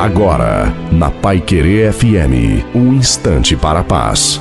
Agora, na Pai Querer FM, um instante para a paz.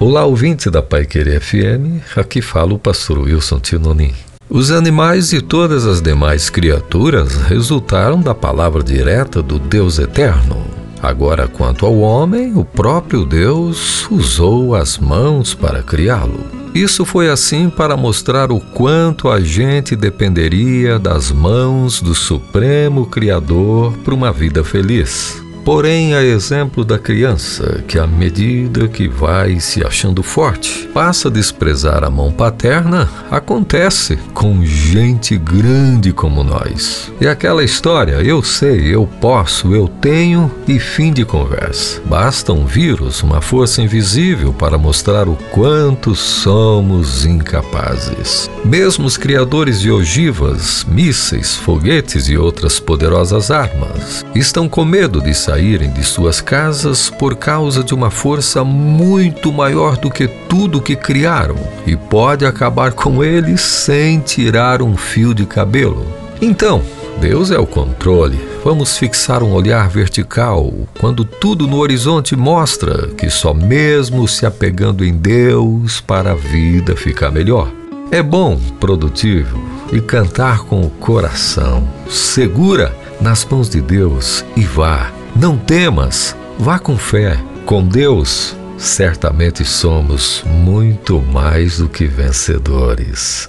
Olá, ouvinte da Pai Querer FM, aqui fala o pastor Wilson Tinonim. Os animais e todas as demais criaturas resultaram da palavra direta do Deus Eterno. Agora, quanto ao homem, o próprio Deus usou as mãos para criá-lo. Isso foi assim para mostrar o quanto a gente dependeria das mãos do Supremo Criador para uma vida feliz. Porém, a exemplo da criança, que à medida que vai se achando forte, passa a desprezar a mão paterna, acontece com gente grande como nós. E aquela história, eu sei, eu posso, eu tenho e fim de conversa. Basta um vírus, uma força invisível para mostrar o quanto somos incapazes. Mesmo os criadores de ogivas, mísseis, foguetes e outras poderosas armas estão com medo de sair saírem de suas casas por causa de uma força muito maior do que tudo que criaram e pode acabar com eles sem tirar um fio de cabelo. Então, Deus é o controle. Vamos fixar um olhar vertical quando tudo no horizonte mostra que só mesmo se apegando em Deus para a vida ficar melhor. É bom, produtivo e cantar com o coração. Segura nas mãos de Deus e vá não temas, vá com fé. Com Deus, certamente somos muito mais do que vencedores.